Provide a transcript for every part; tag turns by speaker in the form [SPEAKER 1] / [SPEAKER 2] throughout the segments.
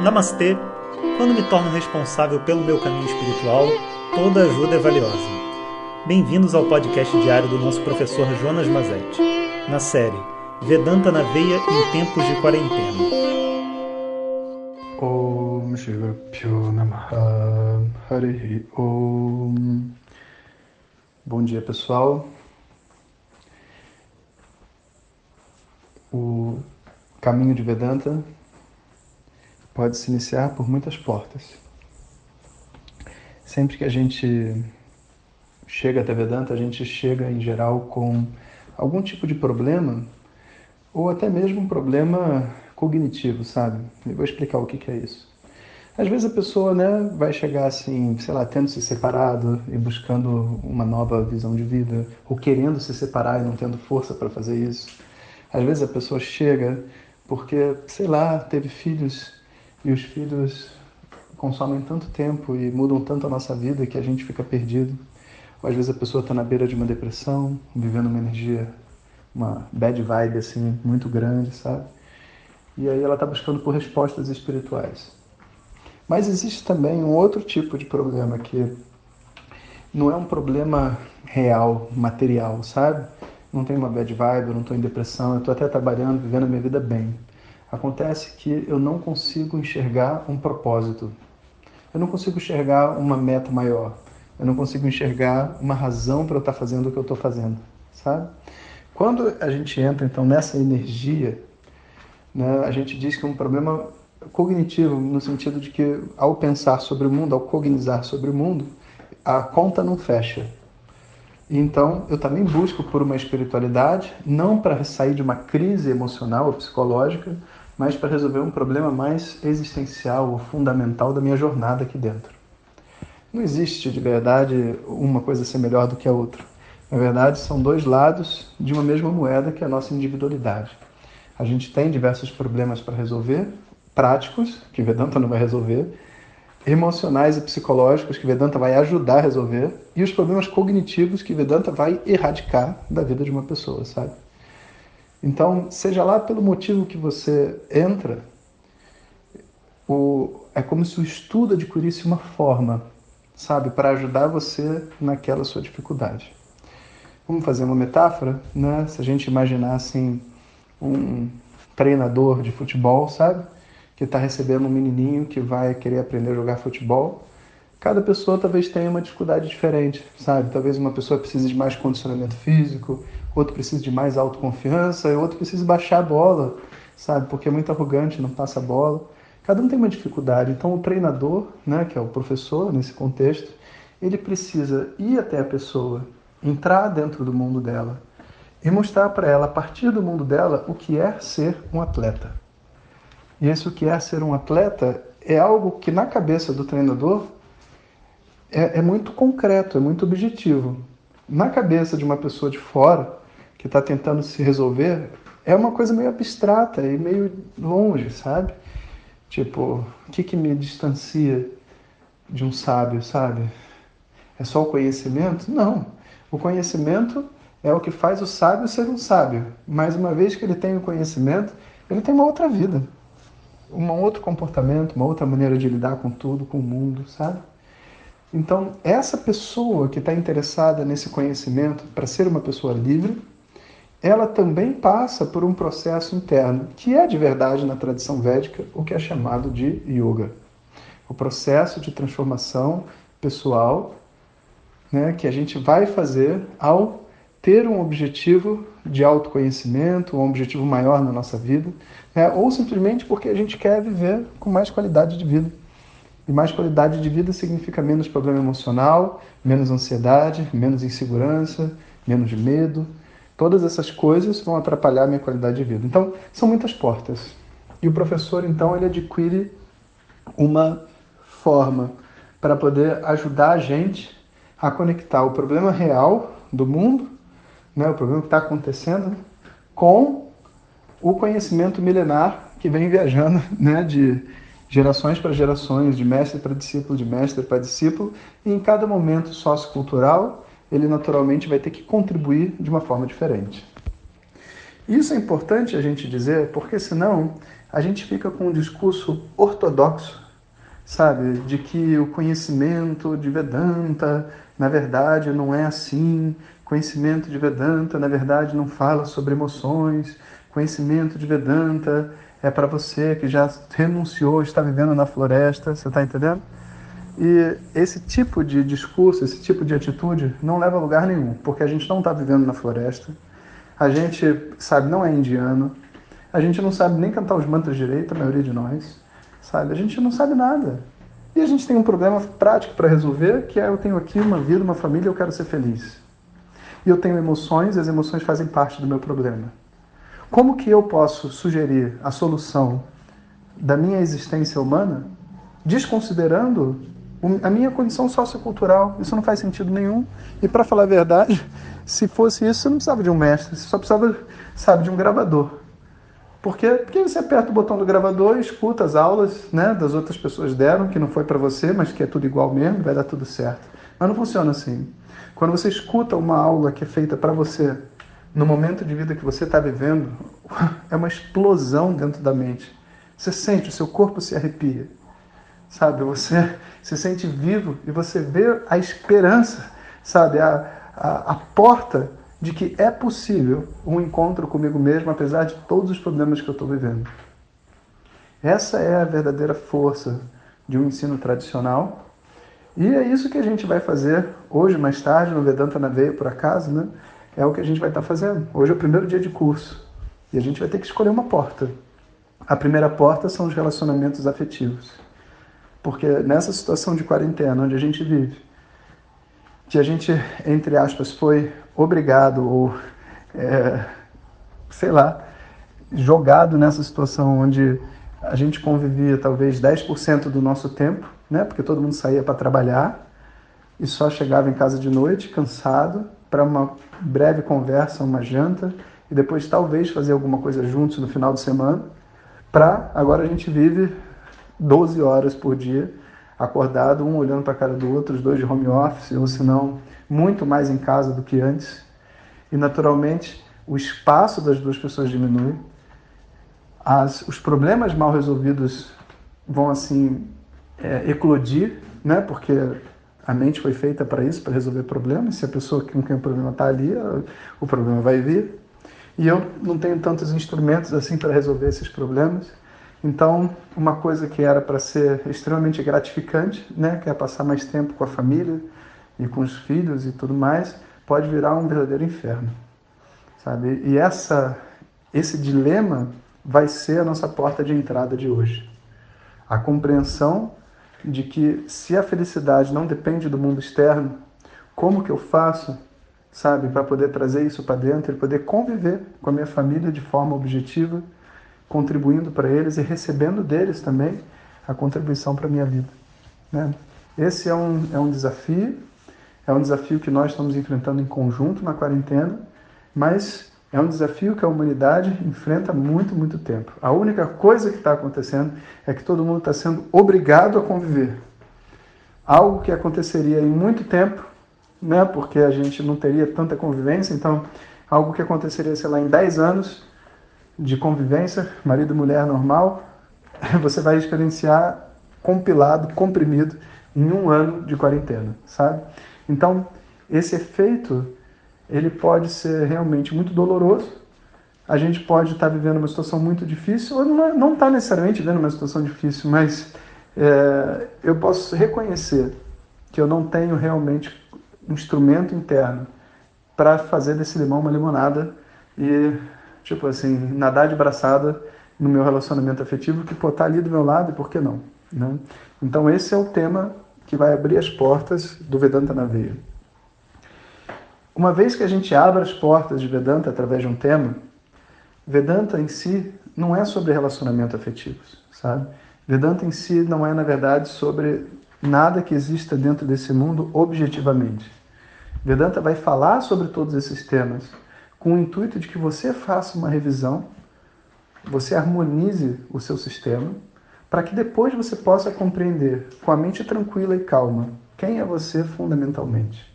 [SPEAKER 1] Namastê! Quando me torno responsável pelo meu caminho espiritual, toda ajuda é valiosa. Bem-vindos ao podcast diário do nosso professor Jonas Mazetti, na série Vedanta na Veia em Tempos de Quarentena.
[SPEAKER 2] Om Om Bom dia pessoal. O caminho de Vedanta pode se iniciar por muitas portas. Sempre que a gente chega até Vedanta, a gente chega em geral com algum tipo de problema ou até mesmo um problema cognitivo, sabe? Eu vou explicar o que, que é isso. Às vezes a pessoa né, vai chegar assim, sei lá, tendo se separado e buscando uma nova visão de vida, ou querendo se separar e não tendo força para fazer isso. Às vezes a pessoa chega porque, sei lá, teve filhos e os filhos consomem tanto tempo e mudam tanto a nossa vida que a gente fica perdido. Ou às vezes a pessoa está na beira de uma depressão, vivendo uma energia, uma bad vibe assim muito grande, sabe? E aí ela está buscando por respostas espirituais. Mas existe também um outro tipo de problema que não é um problema real, material, sabe? Não tenho uma bad vibe, eu não estou em depressão, eu estou até trabalhando, vivendo a minha vida bem. Acontece que eu não consigo enxergar um propósito. Eu não consigo enxergar uma meta maior. Eu não consigo enxergar uma razão para eu estar fazendo o que eu estou fazendo, sabe? Quando a gente entra então nessa energia, né, a gente diz que um problema cognitivo no sentido de que ao pensar sobre o mundo, ao cognizar sobre o mundo, a conta não fecha. Então, eu também busco por uma espiritualidade, não para sair de uma crise emocional ou psicológica, mas para resolver um problema mais existencial ou fundamental da minha jornada aqui dentro. Não existe de verdade uma coisa ser melhor do que a outra. Na verdade, são dois lados de uma mesma moeda que é a nossa individualidade. A gente tem diversos problemas para resolver, práticos, que Vedanta não vai resolver, emocionais e psicológicos, que Vedanta vai ajudar a resolver, e os problemas cognitivos, que Vedanta vai erradicar da vida de uma pessoa, sabe? Então, seja lá pelo motivo que você entra, o, é como se o estudo adquirisse uma forma, sabe, para ajudar você naquela sua dificuldade. Vamos fazer uma metáfora, né? Se a gente imaginar assim um treinador de futebol, sabe, que está recebendo um menininho que vai querer aprender a jogar futebol, cada pessoa talvez tenha uma dificuldade diferente, sabe? Talvez uma pessoa precise de mais condicionamento físico, outro precisa de mais autoconfiança, e outro precisa baixar a bola, sabe? Porque é muito arrogante, não passa a bola. Cada um tem uma dificuldade. Então, o treinador, né, que é o professor nesse contexto, ele precisa ir até a pessoa, entrar dentro do mundo dela e mostrar para ela, a partir do mundo dela, o que é ser um atleta. E esse o que é ser um atleta é algo que, na cabeça do treinador, é, é muito concreto, é muito objetivo. Na cabeça de uma pessoa de fora, que está tentando se resolver é uma coisa meio abstrata e meio longe, sabe? Tipo, o que, que me distancia de um sábio, sabe? É só o conhecimento? Não. O conhecimento é o que faz o sábio ser um sábio. Mas uma vez que ele tem o conhecimento, ele tem uma outra vida, um outro comportamento, uma outra maneira de lidar com tudo, com o mundo, sabe? Então, essa pessoa que está interessada nesse conhecimento para ser uma pessoa livre, ela também passa por um processo interno, que é de verdade na tradição védica o que é chamado de yoga. O processo de transformação pessoal né, que a gente vai fazer ao ter um objetivo de autoconhecimento, um objetivo maior na nossa vida, né, ou simplesmente porque a gente quer viver com mais qualidade de vida. E mais qualidade de vida significa menos problema emocional, menos ansiedade, menos insegurança, menos medo, Todas essas coisas vão atrapalhar a minha qualidade de vida. Então, são muitas portas. E o professor, então, ele adquire uma forma para poder ajudar a gente a conectar o problema real do mundo, né, o problema que está acontecendo, com o conhecimento milenar que vem viajando né, de gerações para gerações, de mestre para discípulo, de mestre para discípulo, e em cada momento sociocultural ele naturalmente vai ter que contribuir de uma forma diferente. Isso é importante a gente dizer, porque senão a gente fica com um discurso ortodoxo, sabe, de que o conhecimento de Vedanta, na verdade, não é assim. Conhecimento de Vedanta, na verdade, não fala sobre emoções. Conhecimento de Vedanta é para você que já renunciou, está vivendo na floresta, você está entendendo? E esse tipo de discurso, esse tipo de atitude não leva a lugar nenhum, porque a gente não está vivendo na floresta, a gente, sabe, não é indiano, a gente não sabe nem cantar os mantras direito, a maioria de nós, sabe? A gente não sabe nada. E a gente tem um problema prático para resolver, que é eu tenho aqui uma vida, uma família, eu quero ser feliz. E eu tenho emoções, e as emoções fazem parte do meu problema. Como que eu posso sugerir a solução da minha existência humana desconsiderando a minha condição sociocultural? Isso não faz sentido nenhum. E para falar a verdade, se fosse isso, você não precisava de um mestre, você só precisava, sabe, de um gravador. Porque, porque você aperta o botão do gravador e escuta as aulas né, das outras pessoas deram, que não foi para você, mas que é tudo igual mesmo, vai dar tudo certo. Mas não funciona assim. Quando você escuta uma aula que é feita para você, no momento de vida que você está vivendo, é uma explosão dentro da mente. Você sente, o seu corpo se arrepia. Sabe? Você se sente vivo e você vê a esperança, sabe? A, a, a porta de que é possível um encontro comigo mesmo, apesar de todos os problemas que eu estou vivendo. Essa é a verdadeira força de um ensino tradicional. E é isso que a gente vai fazer hoje, mais tarde, no Vedanta na Veia, por acaso, né? É o que a gente vai estar fazendo. Hoje é o primeiro dia de curso. E a gente vai ter que escolher uma porta. A primeira porta são os relacionamentos afetivos. Porque nessa situação de quarentena onde a gente vive, que a gente, entre aspas, foi obrigado ou, é, sei lá, jogado nessa situação onde a gente convivia talvez 10% do nosso tempo, né? Porque todo mundo saía para trabalhar e só chegava em casa de noite cansado para uma breve conversa, uma janta e depois talvez fazer alguma coisa juntos no final de semana. Para agora a gente vive 12 horas por dia acordado, um olhando para a cara do outro, os dois de home office, ou se não, muito mais em casa do que antes. E naturalmente o espaço das duas pessoas diminui, as, os problemas mal resolvidos vão assim é, eclodir, né? Porque a mente foi feita para isso, para resolver problemas. Se a pessoa com quem o problema está ali, o problema vai vir. E eu não tenho tantos instrumentos assim para resolver esses problemas. Então, uma coisa que era para ser extremamente gratificante, né, que é passar mais tempo com a família e com os filhos e tudo mais, pode virar um verdadeiro inferno, sabe? E essa esse dilema vai ser a nossa porta de entrada de hoje. A compreensão de que se a felicidade não depende do mundo externo, como que eu faço, sabe, para poder trazer isso para dentro e poder conviver com a minha família de forma objetiva? Contribuindo para eles e recebendo deles também a contribuição para a minha vida. Né? Esse é um, é um desafio, é um desafio que nós estamos enfrentando em conjunto na quarentena, mas é um desafio que a humanidade enfrenta há muito, muito tempo. A única coisa que está acontecendo é que todo mundo está sendo obrigado a conviver. Algo que aconteceria em muito tempo, né, porque a gente não teria tanta convivência, então algo que aconteceria, sei lá, em 10 anos, de convivência, marido e mulher normal, você vai experienciar compilado, comprimido em um ano de quarentena, sabe? Então, esse efeito, ele pode ser realmente muito doloroso. A gente pode estar vivendo uma situação muito difícil, ou não está necessariamente vivendo uma situação difícil, mas é, eu posso reconhecer que eu não tenho realmente um instrumento interno para fazer desse limão uma limonada e tipo assim, nadar de braçada no meu relacionamento afetivo, que pô, tá ali do meu lado e por que não? Né? Então esse é o tema que vai abrir as portas do Vedanta na veia. Uma vez que a gente abre as portas de Vedanta através de um tema, Vedanta em si não é sobre relacionamento afetivos, sabe? Vedanta em si não é, na verdade, sobre nada que exista dentro desse mundo objetivamente. Vedanta vai falar sobre todos esses temas, com o intuito de que você faça uma revisão, você harmonize o seu sistema, para que depois você possa compreender com a mente tranquila e calma quem é você fundamentalmente.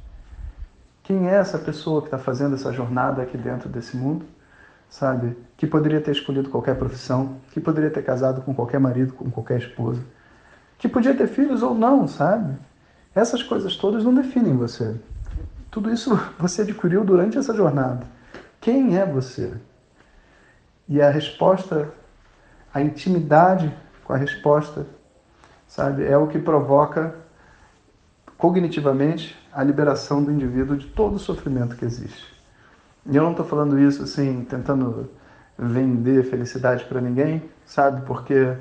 [SPEAKER 2] Quem é essa pessoa que está fazendo essa jornada aqui dentro desse mundo? sabe? Que poderia ter escolhido qualquer profissão, que poderia ter casado com qualquer marido, com qualquer esposa, que podia ter filhos ou não, sabe? Essas coisas todas não definem você. Tudo isso você adquiriu durante essa jornada. Quem é você? E a resposta, a intimidade com a resposta, sabe, é o que provoca cognitivamente a liberação do indivíduo de todo o sofrimento que existe. E eu não estou falando isso assim, tentando vender felicidade para ninguém, sabe? Porque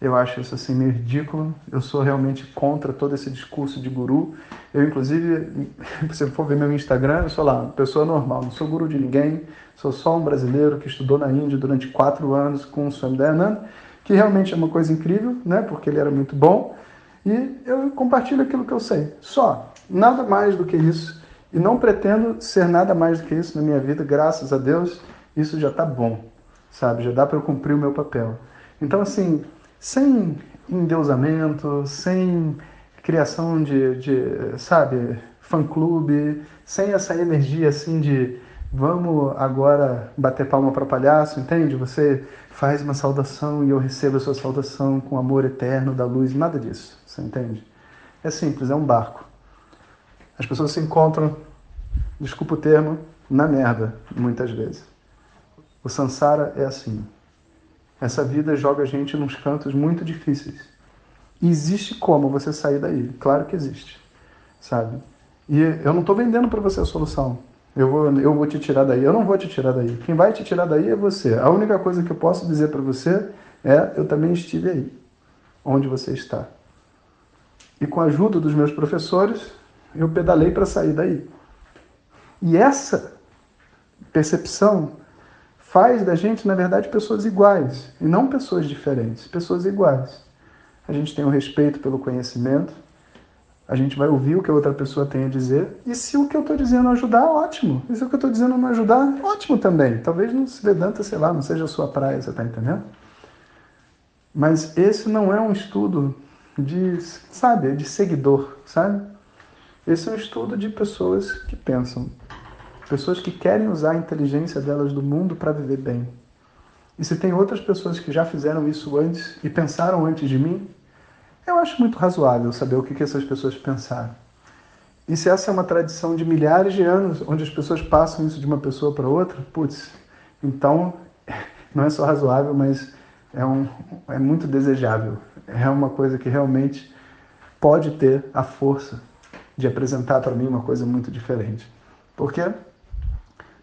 [SPEAKER 2] eu acho isso assim meio ridículo. Eu sou realmente contra todo esse discurso de guru. Eu, inclusive, se você for ver meu Instagram, eu sou lá, pessoa normal, não sou guru de ninguém, sou só um brasileiro que estudou na Índia durante quatro anos com o Swami Dayananda, que realmente é uma coisa incrível, né? Porque ele era muito bom. E eu compartilho aquilo que eu sei. Só, nada mais do que isso. E não pretendo ser nada mais do que isso na minha vida, graças a Deus, isso já está bom, sabe? Já dá para eu cumprir o meu papel. Então, assim, sem endeusamento, sem criação de, de sabe, fã-clube, sem essa energia assim de vamos agora bater palma para palhaço, entende? Você faz uma saudação e eu recebo a sua saudação com amor eterno da luz, nada disso, você entende? É simples, é um barco. As pessoas se encontram, desculpa o termo, na merda, muitas vezes. O Sansara é assim. Essa vida joga a gente nos cantos muito difíceis. E existe como você sair daí. Claro que existe, sabe? E eu não estou vendendo para você a solução. Eu vou, eu vou te tirar daí. Eu não vou te tirar daí. Quem vai te tirar daí é você. A única coisa que eu posso dizer para você é: eu também estive aí, onde você está. E com a ajuda dos meus professores, eu pedalei para sair daí. E essa percepção faz da gente, na verdade, pessoas iguais e não pessoas diferentes, pessoas iguais. A gente tem o um respeito pelo conhecimento, a gente vai ouvir o que a outra pessoa tem a dizer, e se o que eu estou dizendo ajudar, ótimo. E se o que eu estou dizendo não ajudar, ótimo também. Talvez no Vedanta, sei lá, não seja a sua praia, você está entendendo? Mas esse não é um estudo de, sabe, de seguidor, sabe? Esse é um estudo de pessoas que pensam, pessoas que querem usar a inteligência delas do mundo para viver bem. E se tem outras pessoas que já fizeram isso antes e pensaram antes de mim, eu acho muito razoável saber o que, essas pessoas pensaram. E se essa é uma tradição de milhares de anos, onde as pessoas passam isso de uma pessoa para outra, putz, então não é só razoável, mas é, um, é muito desejável. É uma coisa que realmente pode ter a força de apresentar para mim uma coisa muito diferente. Por quê?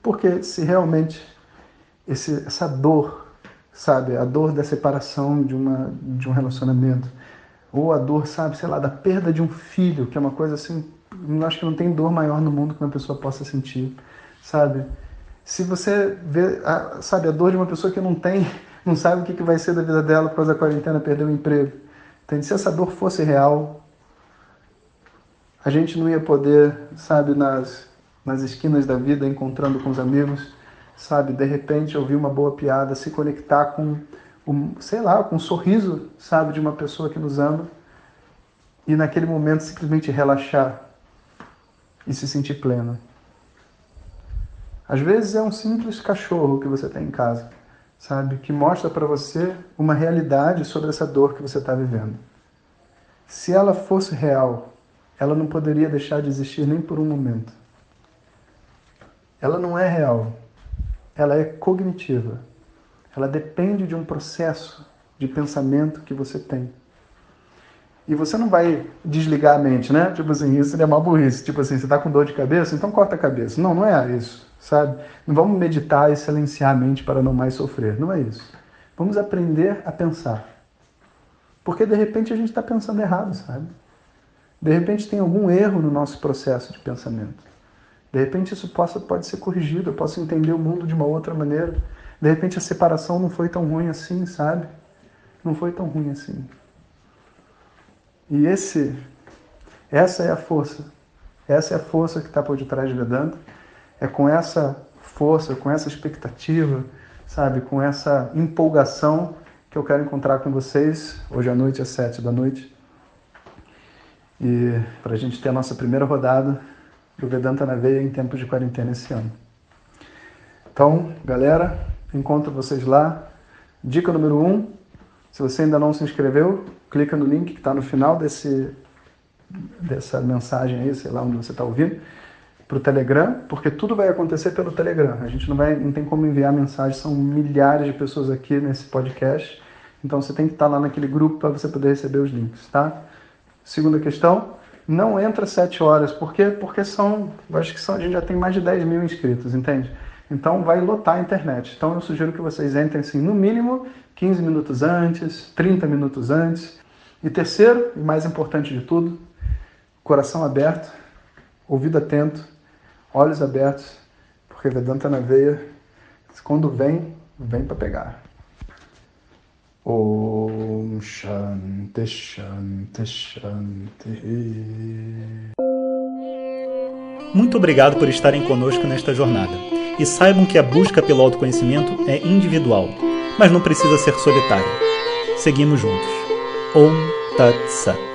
[SPEAKER 2] Porque se realmente esse, essa dor, sabe, a dor da separação de, uma, de um relacionamento, ou a dor, sabe, sei lá, da perda de um filho, que é uma coisa assim, acho que não tem dor maior no mundo que uma pessoa possa sentir, sabe? Se você vê, a, sabe, a dor de uma pessoa que não tem, não sabe o que, que vai ser da vida dela por causa da quarentena, perdeu o emprego. Entende? Se essa dor fosse real, a gente não ia poder, sabe, nas, nas esquinas da vida, encontrando com os amigos, sabe, de repente ouvir uma boa piada, se conectar com, um, sei lá, com um sorriso, sabe, de uma pessoa que nos ama e naquele momento simplesmente relaxar e se sentir pleno. Às vezes é um simples cachorro que você tem em casa, sabe, que mostra para você uma realidade sobre essa dor que você está vivendo. Se ela fosse real, ela não poderia deixar de existir nem por um momento. Ela não é real, ela é cognitiva. Ela depende de um processo de pensamento que você tem. E você não vai desligar a mente, né? Tipo assim, isso seria uma burrice. Tipo assim, você está com dor de cabeça, então corta a cabeça. Não, não é isso, sabe? Não vamos meditar e silenciar a mente para não mais sofrer. Não é isso. Vamos aprender a pensar. Porque de repente a gente está pensando errado, sabe? De repente tem algum erro no nosso processo de pensamento. De repente isso possa, pode ser corrigido, eu posso entender o mundo de uma outra maneira. De repente a separação não foi tão ruim assim, sabe? Não foi tão ruim assim. E esse, essa é a força. Essa é a força que está por detrás de Vedanta. É com essa força, com essa expectativa, sabe, com essa empolgação que eu quero encontrar com vocês hoje à noite às sete da noite e para a gente ter a nossa primeira rodada do Vedanta na Veia em tempos de quarentena esse ano. Então, galera, Encontro vocês lá. Dica número 1. Um, se você ainda não se inscreveu, clica no link que está no final desse, dessa mensagem aí, sei lá onde você está ouvindo, para o Telegram, porque tudo vai acontecer pelo Telegram. A gente não, vai, não tem como enviar mensagem, são milhares de pessoas aqui nesse podcast. Então você tem que estar tá lá naquele grupo para você poder receber os links, tá? Segunda questão, não entra sete horas. Por quê? Porque são, acho que são, a gente já tem mais de 10 mil inscritos, entende? Então vai lotar a internet. Então eu sugiro que vocês entrem assim, no mínimo 15 minutos antes, 30 minutos antes. E terceiro, e mais importante de tudo, coração aberto, ouvido atento, olhos abertos, porque Vedanta na veia, quando vem, vem para pegar. Shanti Shanti Shanti.
[SPEAKER 1] Muito obrigado por estarem conosco nesta jornada. E saibam que a busca pelo autoconhecimento é individual, mas não precisa ser solitária. Seguimos juntos. Om Tat Sat.